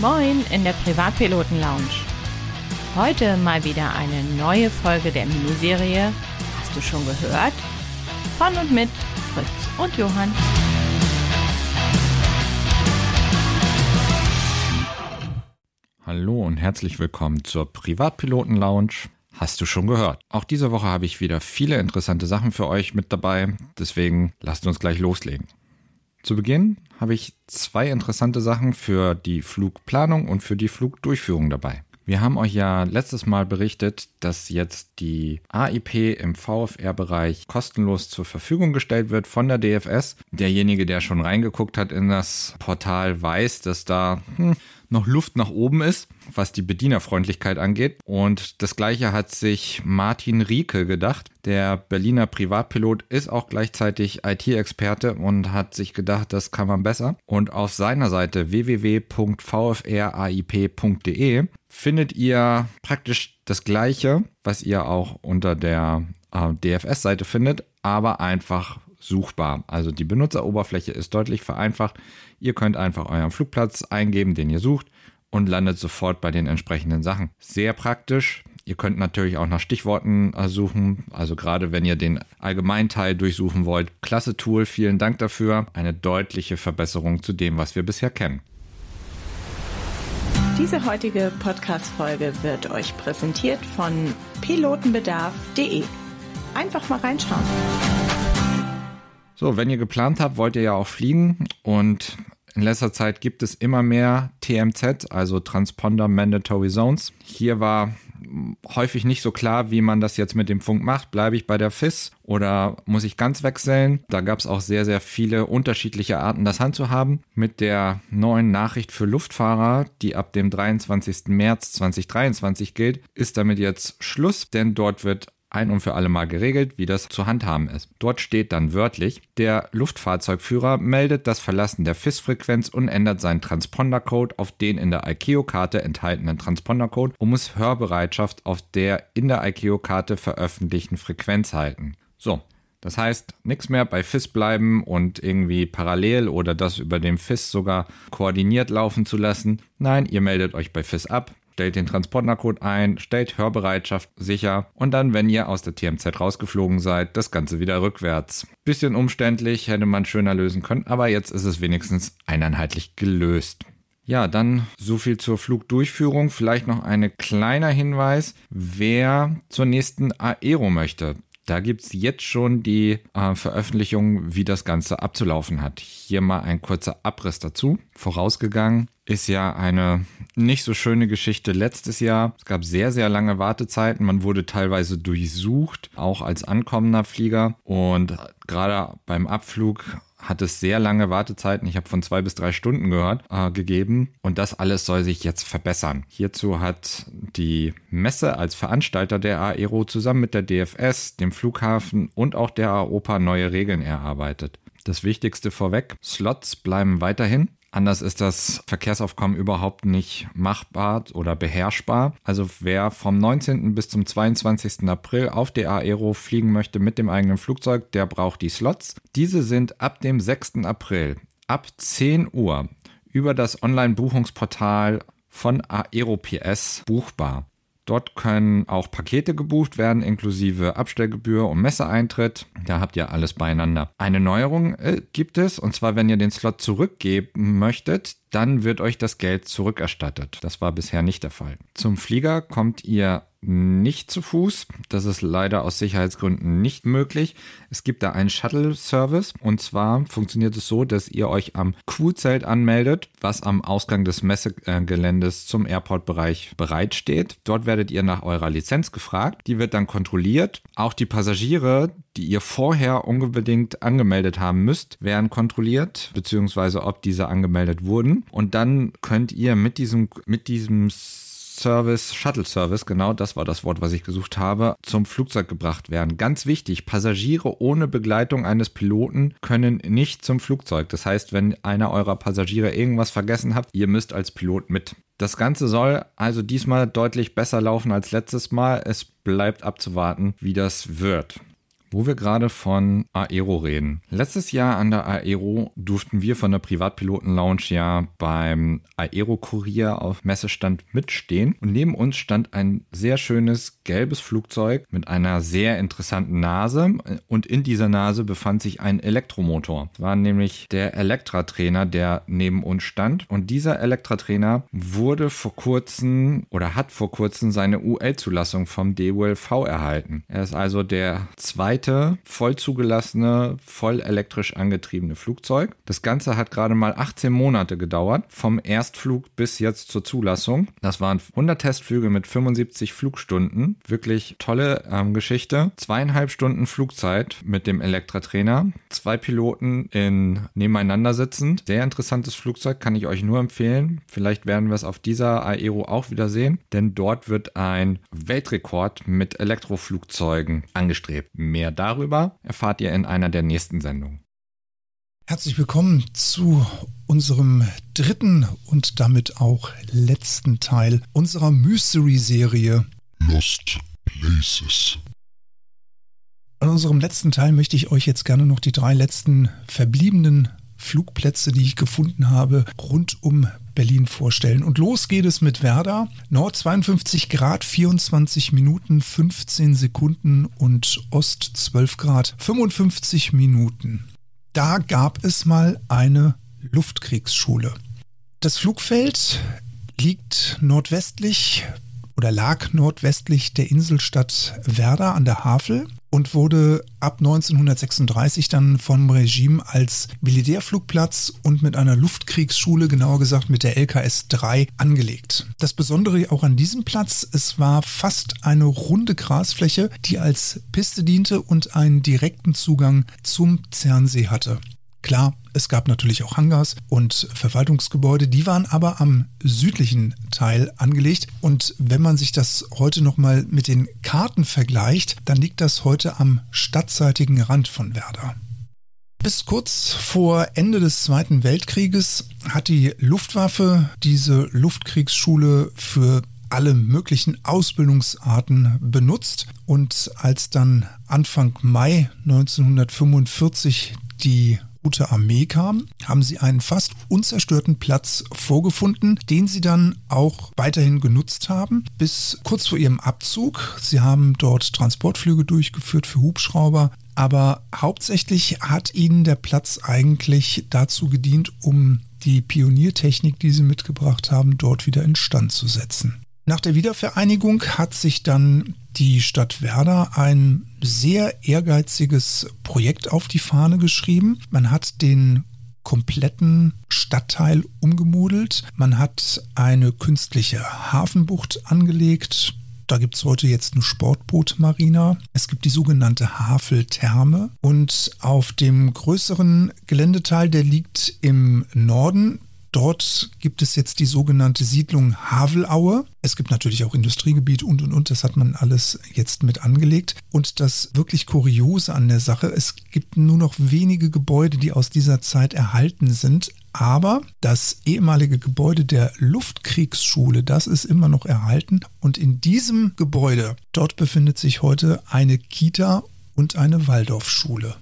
Moin in der Privatpiloten Lounge. Heute mal wieder eine neue Folge der Miniserie. Hast du schon gehört? Von und mit Fritz und Johann. Hallo und herzlich willkommen zur Privatpiloten Lounge. Hast du schon gehört? Auch diese Woche habe ich wieder viele interessante Sachen für euch mit dabei, deswegen lasst uns gleich loslegen. Zu Beginn habe ich zwei interessante Sachen für die Flugplanung und für die Flugdurchführung dabei. Wir haben euch ja letztes Mal berichtet, dass jetzt die AIP im VFR-Bereich kostenlos zur Verfügung gestellt wird von der DFS. Derjenige, der schon reingeguckt hat in das Portal, weiß, dass da hm, noch Luft nach oben ist, was die Bedienerfreundlichkeit angeht. Und das gleiche hat sich Martin Rieke gedacht. Der Berliner Privatpilot ist auch gleichzeitig IT-Experte und hat sich gedacht, das kann man besser. Und auf seiner Seite www.vfraip.de findet ihr praktisch das gleiche, was ihr auch unter der äh, DFS-Seite findet, aber einfach suchbar. Also die Benutzeroberfläche ist deutlich vereinfacht. Ihr könnt einfach euren Flugplatz eingeben, den ihr sucht und landet sofort bei den entsprechenden Sachen. Sehr praktisch. Ihr könnt natürlich auch nach Stichworten äh, suchen, also gerade wenn ihr den Allgemeinteil durchsuchen wollt. Klasse Tool, vielen Dank dafür. Eine deutliche Verbesserung zu dem, was wir bisher kennen. Diese heutige Podcast-Folge wird euch präsentiert von pilotenbedarf.de. Einfach mal reinschauen. So, wenn ihr geplant habt, wollt ihr ja auch fliegen und in letzter Zeit gibt es immer mehr TMZ, also Transponder Mandatory Zones. Hier war häufig nicht so klar, wie man das jetzt mit dem Funk macht. Bleibe ich bei der FIS oder muss ich ganz wechseln? Da gab es auch sehr, sehr viele unterschiedliche Arten, das handzuhaben. Mit der neuen Nachricht für Luftfahrer, die ab dem 23. März 2023 gilt, ist damit jetzt Schluss, denn dort wird ein und für alle Mal geregelt, wie das zu handhaben ist. Dort steht dann wörtlich, der Luftfahrzeugführer meldet das Verlassen der FIS-Frequenz und ändert seinen Transpondercode auf den in der ICAO-Karte enthaltenen Transpondercode und muss Hörbereitschaft auf der in der ICAO-Karte veröffentlichten Frequenz halten. So, das heißt, nichts mehr bei FIS bleiben und irgendwie parallel oder das über den FIS sogar koordiniert laufen zu lassen. Nein, ihr meldet euch bei FIS ab, stellt den Transpondercode ein, stellt Hörbereitschaft sicher und dann, wenn ihr aus der TMZ rausgeflogen seid, das Ganze wieder rückwärts. Bisschen umständlich, hätte man schöner lösen können, aber jetzt ist es wenigstens eineinheitlich gelöst. Ja, dann so viel zur Flugdurchführung. Vielleicht noch ein kleiner Hinweis, wer zur nächsten Aero möchte. Da gibt es jetzt schon die äh, Veröffentlichung, wie das Ganze abzulaufen hat. Hier mal ein kurzer Abriss dazu. Vorausgegangen ist ja eine nicht so schöne Geschichte letztes Jahr. Es gab sehr, sehr lange Wartezeiten. Man wurde teilweise durchsucht, auch als ankommender Flieger. Und gerade beim Abflug hat es sehr lange Wartezeiten, ich habe von zwei bis drei Stunden gehört, äh, gegeben. Und das alles soll sich jetzt verbessern. Hierzu hat die Messe als Veranstalter der Aero zusammen mit der DFS, dem Flughafen und auch der AOPA neue Regeln erarbeitet. Das Wichtigste vorweg, Slots bleiben weiterhin. Anders ist das Verkehrsaufkommen überhaupt nicht machbar oder beherrschbar. Also wer vom 19. bis zum 22. April auf der Aero fliegen möchte mit dem eigenen Flugzeug, der braucht die Slots. Diese sind ab dem 6. April ab 10 Uhr über das Online-Buchungsportal von AeroPS buchbar. Dort können auch Pakete gebucht werden, inklusive Abstellgebühr und Messeeintritt. Da habt ihr alles beieinander. Eine Neuerung äh, gibt es, und zwar, wenn ihr den Slot zurückgeben möchtet, dann wird euch das Geld zurückerstattet. Das war bisher nicht der Fall. Zum Flieger kommt ihr nicht zu Fuß. Das ist leider aus Sicherheitsgründen nicht möglich. Es gibt da einen Shuttle-Service und zwar funktioniert es so, dass ihr euch am Q-Zelt anmeldet, was am Ausgang des Messegeländes zum Airport-Bereich bereitsteht. Dort werdet ihr nach eurer Lizenz gefragt. Die wird dann kontrolliert. Auch die Passagiere, die ihr vorher unbedingt angemeldet haben müsst, werden kontrolliert, beziehungsweise ob diese angemeldet wurden. Und dann könnt ihr mit diesem, mit diesem Service, Shuttle Service, genau das war das Wort, was ich gesucht habe, zum Flugzeug gebracht werden. Ganz wichtig, Passagiere ohne Begleitung eines Piloten können nicht zum Flugzeug. Das heißt, wenn einer eurer Passagiere irgendwas vergessen habt, ihr müsst als Pilot mit. Das Ganze soll also diesmal deutlich besser laufen als letztes Mal. Es bleibt abzuwarten, wie das wird. Wo wir gerade von Aero reden. Letztes Jahr an der Aero durften wir von der Privatpiloten-Lounge ja beim Aero-Kurier auf Messestand mitstehen. Und neben uns stand ein sehr schönes gelbes Flugzeug mit einer sehr interessanten Nase. Und in dieser Nase befand sich ein Elektromotor. Das war nämlich der Elektra-Trainer, der neben uns stand. Und dieser Elektra-Trainer wurde vor kurzem oder hat vor kurzem seine UL-Zulassung vom DULV erhalten. Er ist also der zweite voll zugelassene, voll elektrisch angetriebene Flugzeug. Das Ganze hat gerade mal 18 Monate gedauert, vom Erstflug bis jetzt zur Zulassung. Das waren 100 Testflüge mit 75 Flugstunden. Wirklich tolle ähm, Geschichte. Zweieinhalb Stunden Flugzeit mit dem Elektra-Trainer. Zwei Piloten in nebeneinander sitzend. Sehr interessantes Flugzeug, kann ich euch nur empfehlen. Vielleicht werden wir es auf dieser Aero auch wieder sehen, denn dort wird ein Weltrekord mit Elektroflugzeugen angestrebt. Mehr darüber erfahrt ihr in einer der nächsten Sendungen. Herzlich willkommen zu unserem dritten und damit auch letzten Teil unserer Mystery-Serie Lost Places. In unserem letzten Teil möchte ich euch jetzt gerne noch die drei letzten verbliebenen Flugplätze, die ich gefunden habe, rund um Berlin vorstellen. Und los geht es mit Werder. Nord 52 Grad, 24 Minuten, 15 Sekunden und Ost 12 Grad, 55 Minuten. Da gab es mal eine Luftkriegsschule. Das Flugfeld liegt nordwestlich oder lag nordwestlich der Inselstadt Werder an der Havel und wurde ab 1936 dann vom Regime als Militärflugplatz und mit einer Luftkriegsschule, genauer gesagt mit der LKS 3, angelegt. Das Besondere auch an diesem Platz, es war fast eine runde Grasfläche, die als Piste diente und einen direkten Zugang zum Zernsee hatte. Klar, es gab natürlich auch Hangars und Verwaltungsgebäude, die waren aber am südlichen Teil angelegt. Und wenn man sich das heute nochmal mit den Karten vergleicht, dann liegt das heute am stadtseitigen Rand von Werder. Bis kurz vor Ende des Zweiten Weltkrieges hat die Luftwaffe diese Luftkriegsschule für alle möglichen Ausbildungsarten benutzt. Und als dann Anfang Mai 1945 die Rote Armee kam, haben sie einen fast unzerstörten Platz vorgefunden, den sie dann auch weiterhin genutzt haben, bis kurz vor ihrem Abzug. Sie haben dort Transportflüge durchgeführt für Hubschrauber, aber hauptsächlich hat ihnen der Platz eigentlich dazu gedient, um die Pioniertechnik, die sie mitgebracht haben, dort wieder instand zu setzen. Nach der Wiedervereinigung hat sich dann die Stadt Werder ein sehr ehrgeiziges Projekt auf die Fahne geschrieben. Man hat den kompletten Stadtteil umgemodelt. Man hat eine künstliche Hafenbucht angelegt. Da gibt es heute jetzt eine Sportbootmarina. Es gibt die sogenannte Haveltherme. Und auf dem größeren Geländeteil, der liegt im Norden, Dort gibt es jetzt die sogenannte Siedlung Havelaue. Es gibt natürlich auch Industriegebiet und und und. Das hat man alles jetzt mit angelegt. Und das wirklich Kuriose an der Sache, es gibt nur noch wenige Gebäude, die aus dieser Zeit erhalten sind. Aber das ehemalige Gebäude der Luftkriegsschule, das ist immer noch erhalten. Und in diesem Gebäude, dort befindet sich heute eine Kita und eine Waldorfschule.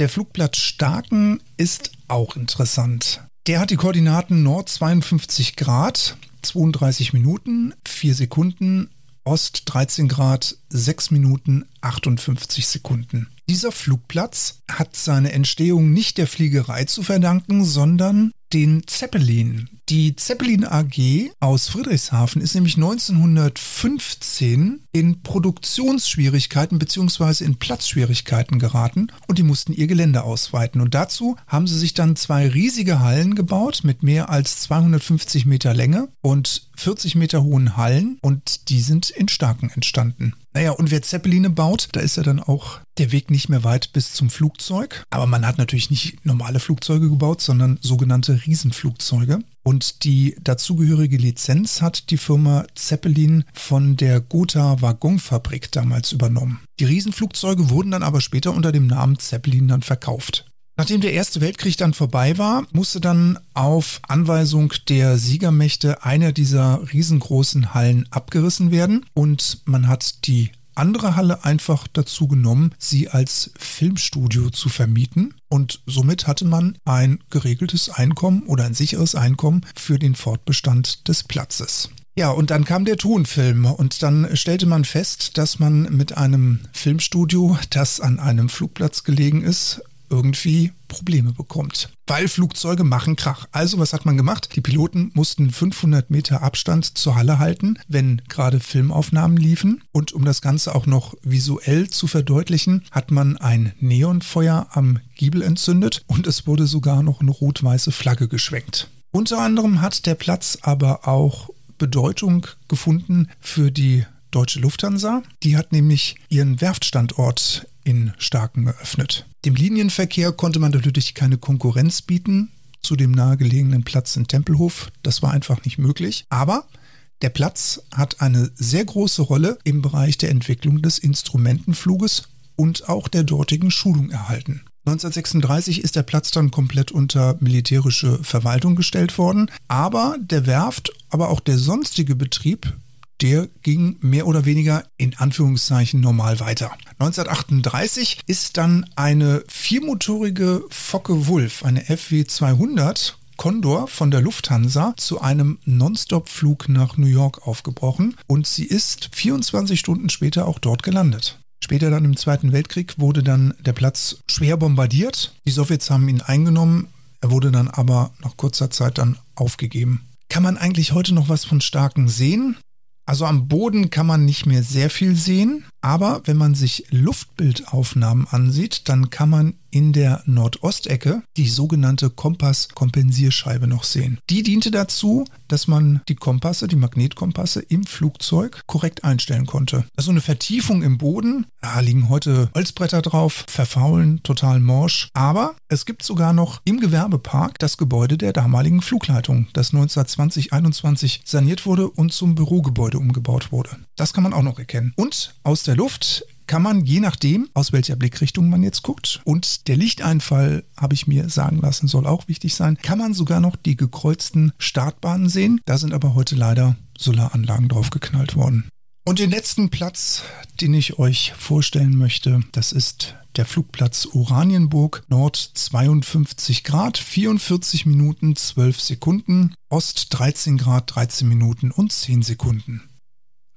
Der Flugplatz Starken ist auch interessant. Der hat die Koordinaten Nord 52 Grad, 32 Minuten, 4 Sekunden, Ost 13 Grad, 6 Minuten, 58 Sekunden. Dieser Flugplatz hat seine Entstehung nicht der Fliegerei zu verdanken, sondern den Zeppelin. Die Zeppelin AG aus Friedrichshafen ist nämlich 1915 in Produktionsschwierigkeiten bzw. in Platzschwierigkeiten geraten und die mussten ihr Gelände ausweiten. Und dazu haben sie sich dann zwei riesige Hallen gebaut mit mehr als 250 Meter Länge und 40 Meter hohen Hallen und die sind in Starken entstanden. Naja, und wer Zeppeline baut, da ist ja dann auch der Weg nicht mehr weit bis zum Flugzeug. Aber man hat natürlich nicht normale Flugzeuge gebaut, sondern sogenannte Riesenflugzeuge. Und die dazugehörige Lizenz hat die Firma Zeppelin von der Gotha Waggonfabrik damals übernommen. Die Riesenflugzeuge wurden dann aber später unter dem Namen Zeppelin dann verkauft. Nachdem der Erste Weltkrieg dann vorbei war, musste dann auf Anweisung der Siegermächte einer dieser riesengroßen Hallen abgerissen werden und man hat die andere Halle einfach dazu genommen, sie als Filmstudio zu vermieten. Und somit hatte man ein geregeltes Einkommen oder ein sicheres Einkommen für den Fortbestand des Platzes. Ja, und dann kam der Tonfilm und dann stellte man fest, dass man mit einem Filmstudio, das an einem Flugplatz gelegen ist, irgendwie Probleme bekommt. Weil Flugzeuge machen Krach. Also was hat man gemacht? Die Piloten mussten 500 Meter Abstand zur Halle halten, wenn gerade Filmaufnahmen liefen. Und um das Ganze auch noch visuell zu verdeutlichen, hat man ein Neonfeuer am Giebel entzündet und es wurde sogar noch eine rot-weiße Flagge geschwenkt. Unter anderem hat der Platz aber auch Bedeutung gefunden für die Deutsche Lufthansa. Die hat nämlich ihren Werftstandort in Starken eröffnet. Dem Linienverkehr konnte man natürlich keine Konkurrenz bieten zu dem nahegelegenen Platz in Tempelhof. Das war einfach nicht möglich. Aber der Platz hat eine sehr große Rolle im Bereich der Entwicklung des Instrumentenfluges und auch der dortigen Schulung erhalten. 1936 ist der Platz dann komplett unter militärische Verwaltung gestellt worden, aber der Werft, aber auch der sonstige Betrieb der ging mehr oder weniger in Anführungszeichen normal weiter. 1938 ist dann eine viermotorige Focke Wulf, eine FW 200, Condor von der Lufthansa zu einem Non-Stop-Flug nach New York aufgebrochen und sie ist 24 Stunden später auch dort gelandet. Später dann im Zweiten Weltkrieg wurde dann der Platz schwer bombardiert. Die Sowjets haben ihn eingenommen, er wurde dann aber nach kurzer Zeit dann aufgegeben. Kann man eigentlich heute noch was von Starken sehen? Also am Boden kann man nicht mehr sehr viel sehen, aber wenn man sich Luftbildaufnahmen ansieht, dann kann man in der Nordostecke die sogenannte Kompass-Kompensierscheibe noch sehen. Die diente dazu, dass man die Kompasse, die Magnetkompasse im Flugzeug korrekt einstellen konnte. Also eine Vertiefung im Boden, da liegen heute Holzbretter drauf, verfaulen, total morsch. Aber es gibt sogar noch im Gewerbepark das Gebäude der damaligen Flugleitung, das 1920-21 saniert wurde und zum Bürogebäude umgebaut wurde. Das kann man auch noch erkennen. Und aus der Luft kann man, je nachdem, aus welcher Blickrichtung man jetzt guckt, und der Lichteinfall, habe ich mir sagen lassen, soll auch wichtig sein, kann man sogar noch die gekreuzten Startbahnen sehen. Da sind aber heute leider Solaranlagen draufgeknallt worden. Und den letzten Platz, den ich euch vorstellen möchte, das ist der Flugplatz Oranienburg, Nord 52 Grad, 44 Minuten 12 Sekunden, Ost 13 Grad, 13 Minuten und 10 Sekunden.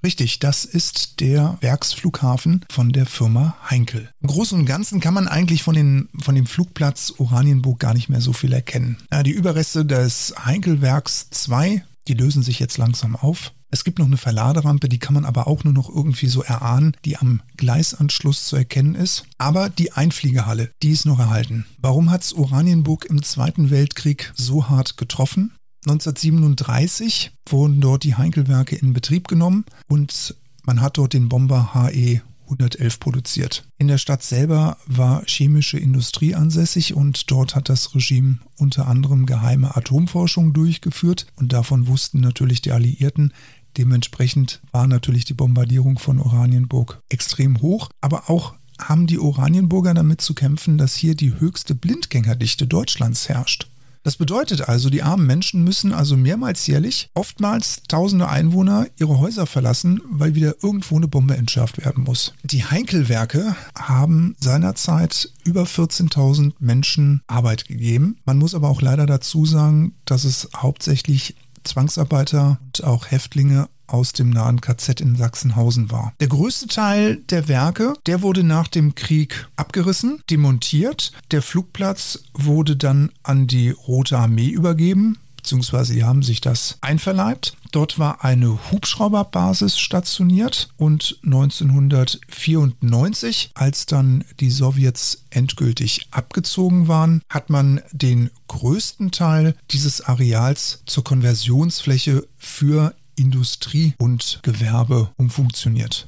Richtig, das ist der Werksflughafen von der Firma Heinkel. Im Großen und Ganzen kann man eigentlich von, den, von dem Flugplatz Oranienburg gar nicht mehr so viel erkennen. Die Überreste des Heinkelwerks 2, die lösen sich jetzt langsam auf. Es gibt noch eine Verladerampe, die kann man aber auch nur noch irgendwie so erahnen, die am Gleisanschluss zu erkennen ist. Aber die Einfliegehalle, die ist noch erhalten. Warum hat es Oranienburg im Zweiten Weltkrieg so hart getroffen? 1937 wurden dort die Heinkelwerke in Betrieb genommen und man hat dort den Bomber HE 111 produziert. In der Stadt selber war chemische Industrie ansässig und dort hat das Regime unter anderem geheime Atomforschung durchgeführt und davon wussten natürlich die Alliierten. Dementsprechend war natürlich die Bombardierung von Oranienburg extrem hoch, aber auch haben die Oranienburger damit zu kämpfen, dass hier die höchste Blindgängerdichte Deutschlands herrscht. Das bedeutet also, die armen Menschen müssen also mehrmals jährlich, oftmals tausende Einwohner, ihre Häuser verlassen, weil wieder irgendwo eine Bombe entschärft werden muss. Die Heinkelwerke haben seinerzeit über 14.000 Menschen Arbeit gegeben. Man muss aber auch leider dazu sagen, dass es hauptsächlich Zwangsarbeiter und auch Häftlinge aus dem nahen KZ in Sachsenhausen war. Der größte Teil der Werke, der wurde nach dem Krieg abgerissen, demontiert. Der Flugplatz wurde dann an die Rote Armee übergeben beziehungsweise sie haben sich das einverleibt. Dort war eine Hubschrauberbasis stationiert und 1994, als dann die Sowjets endgültig abgezogen waren, hat man den größten Teil dieses Areals zur Konversionsfläche für Industrie und Gewerbe umfunktioniert.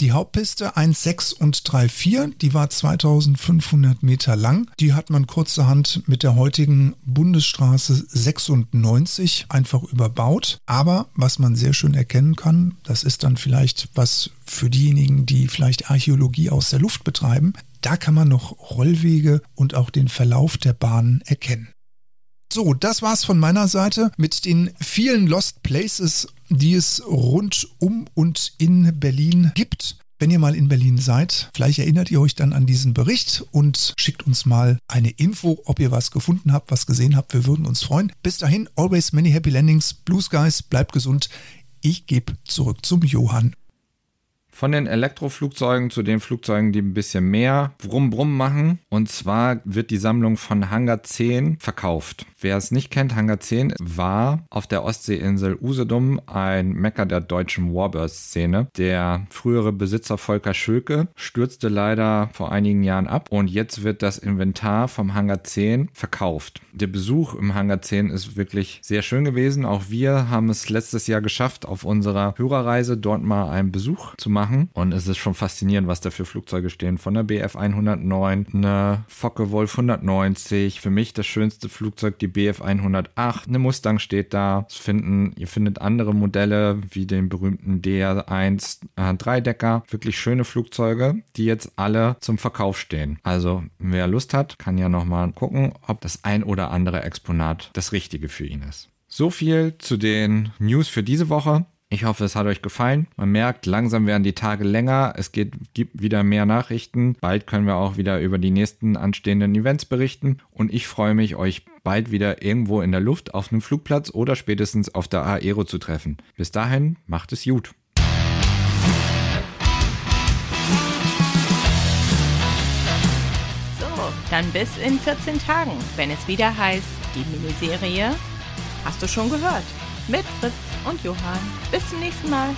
Die Hauptpiste 1,6 und 3,4, die war 2500 Meter lang. Die hat man kurzerhand mit der heutigen Bundesstraße 96 einfach überbaut. Aber was man sehr schön erkennen kann, das ist dann vielleicht was für diejenigen, die vielleicht Archäologie aus der Luft betreiben. Da kann man noch Rollwege und auch den Verlauf der Bahnen erkennen. So, das war's von meiner Seite mit den vielen Lost Places, die es rund um und in Berlin gibt. wenn ihr mal in Berlin seid. Vielleicht erinnert ihr euch dann an diesen Bericht und schickt uns mal eine Info, ob ihr was gefunden habt, was gesehen habt. Wir würden uns freuen. Bis dahin, always many happy landings. Blue Skies, bleibt gesund. Ich gebe zurück zum Johann. Von den Elektroflugzeugen zu den Flugzeugen, die ein bisschen mehr Brumm Brumm machen. Und zwar wird die Sammlung von Hangar 10 verkauft. Wer es nicht kennt, Hangar 10 war auf der Ostseeinsel Usedom ein Mecker der deutschen Warbird-Szene. Der frühere Besitzer Volker Schülke stürzte leider vor einigen Jahren ab und jetzt wird das Inventar vom Hangar 10 verkauft. Der Besuch im Hangar 10 ist wirklich sehr schön gewesen. Auch wir haben es letztes Jahr geschafft, auf unserer Hörerreise dort mal einen Besuch zu machen machen. Und es ist schon faszinierend, was da für Flugzeuge stehen. Von der Bf 109, eine Focke Wolf 190, für mich das schönste Flugzeug, die Bf 108. Eine Mustang steht da. Es finden, ihr findet andere Modelle wie den berühmten DR1 äh, Dreidecker. Wirklich schöne Flugzeuge, die jetzt alle zum Verkauf stehen. Also wer Lust hat, kann ja nochmal gucken, ob das ein oder andere Exponat das richtige für ihn ist. So viel zu den News für diese Woche. Ich hoffe, es hat euch gefallen. Man merkt, langsam werden die Tage länger. Es geht, gibt wieder mehr Nachrichten. Bald können wir auch wieder über die nächsten anstehenden Events berichten. Und ich freue mich, euch bald wieder irgendwo in der Luft auf einem Flugplatz oder spätestens auf der Aero zu treffen. Bis dahin, macht es gut. So, dann bis in 14 Tagen, wenn es wieder heißt, die Miniserie Hast du schon gehört? Mit Fritz und Johann. Bis zum nächsten Mal.